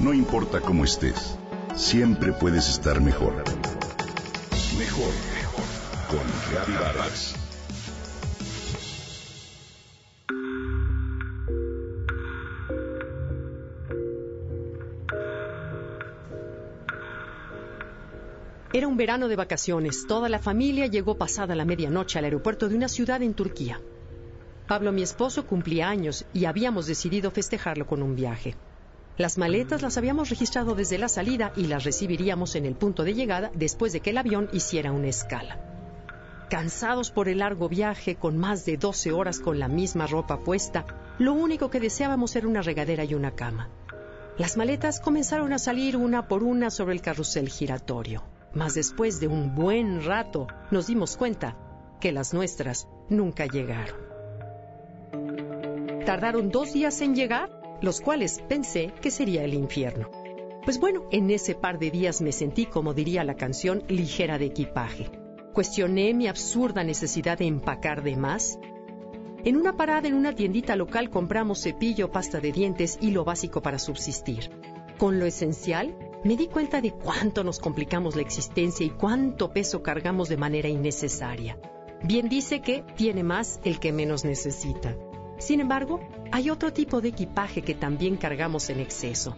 No importa cómo estés, siempre puedes estar mejor. Mejor, mejor. Con Reavivadas. Era un verano de vacaciones. Toda la familia llegó pasada la medianoche al aeropuerto de una ciudad en Turquía. Pablo, mi esposo, cumplía años y habíamos decidido festejarlo con un viaje. Las maletas las habíamos registrado desde la salida y las recibiríamos en el punto de llegada después de que el avión hiciera una escala. Cansados por el largo viaje, con más de 12 horas con la misma ropa puesta, lo único que deseábamos era una regadera y una cama. Las maletas comenzaron a salir una por una sobre el carrusel giratorio. Mas después de un buen rato nos dimos cuenta que las nuestras nunca llegaron. Tardaron dos días en llegar, los cuales pensé que sería el infierno. Pues bueno, en ese par de días me sentí, como diría la canción, ligera de equipaje. Cuestioné mi absurda necesidad de empacar de más. En una parada en una tiendita local compramos cepillo, pasta de dientes y lo básico para subsistir. Con lo esencial me di cuenta de cuánto nos complicamos la existencia y cuánto peso cargamos de manera innecesaria. Bien dice que tiene más el que menos necesita. Sin embargo, hay otro tipo de equipaje que también cargamos en exceso.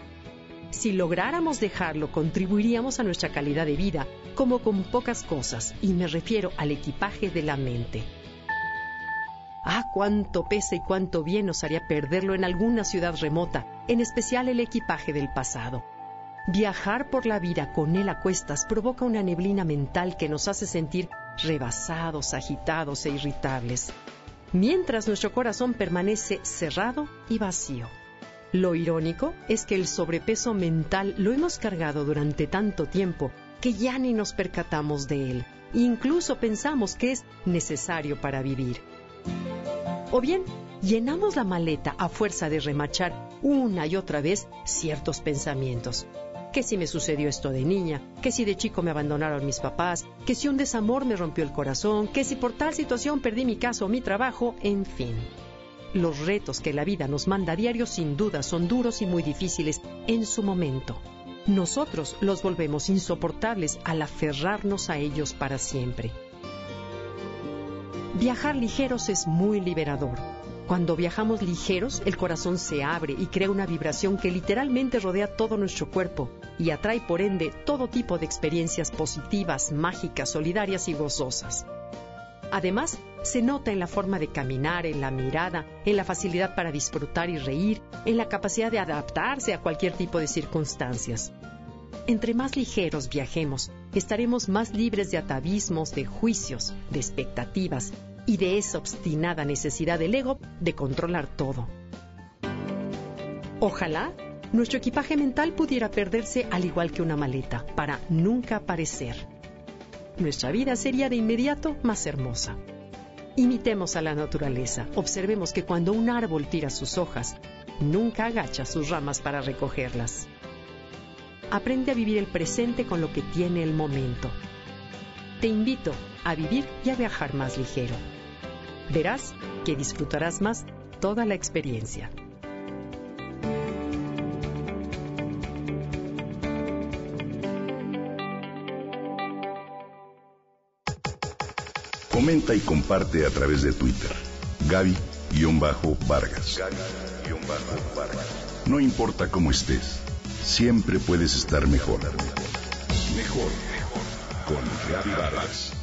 Si lográramos dejarlo, contribuiríamos a nuestra calidad de vida, como con pocas cosas, y me refiero al equipaje de la mente. Ah, cuánto pesa y cuánto bien nos haría perderlo en alguna ciudad remota, en especial el equipaje del pasado. Viajar por la vida con él a cuestas provoca una neblina mental que nos hace sentir rebasados, agitados e irritables, mientras nuestro corazón permanece cerrado y vacío. Lo irónico es que el sobrepeso mental lo hemos cargado durante tanto tiempo que ya ni nos percatamos de él. Incluso pensamos que es necesario para vivir. O bien, llenamos la maleta a fuerza de remachar una y otra vez ciertos pensamientos que si me sucedió esto de niña, que si de chico me abandonaron mis papás, que si un desamor me rompió el corazón, que si por tal situación perdí mi casa o mi trabajo, en fin. Los retos que la vida nos manda a diario sin duda son duros y muy difíciles en su momento. Nosotros los volvemos insoportables al aferrarnos a ellos para siempre. Viajar ligeros es muy liberador cuando viajamos ligeros, el corazón se abre y crea una vibración que literalmente rodea todo nuestro cuerpo y atrae por ende todo tipo de experiencias positivas, mágicas, solidarias y gozosas. Además, se nota en la forma de caminar, en la mirada, en la facilidad para disfrutar y reír, en la capacidad de adaptarse a cualquier tipo de circunstancias. Entre más ligeros viajemos, estaremos más libres de atavismos, de juicios, de expectativas y de esa obstinada necesidad del ego de controlar todo. Ojalá nuestro equipaje mental pudiera perderse al igual que una maleta, para nunca aparecer. Nuestra vida sería de inmediato más hermosa. Imitemos a la naturaleza, observemos que cuando un árbol tira sus hojas, nunca agacha sus ramas para recogerlas. Aprende a vivir el presente con lo que tiene el momento. Te invito a vivir y a viajar más ligero. Verás que disfrutarás más toda la experiencia. Comenta y comparte a través de Twitter. Gaby-Vargas. No importa cómo estés, siempre puedes estar mejor. Mejor, mejor. Con Gaby Vargas.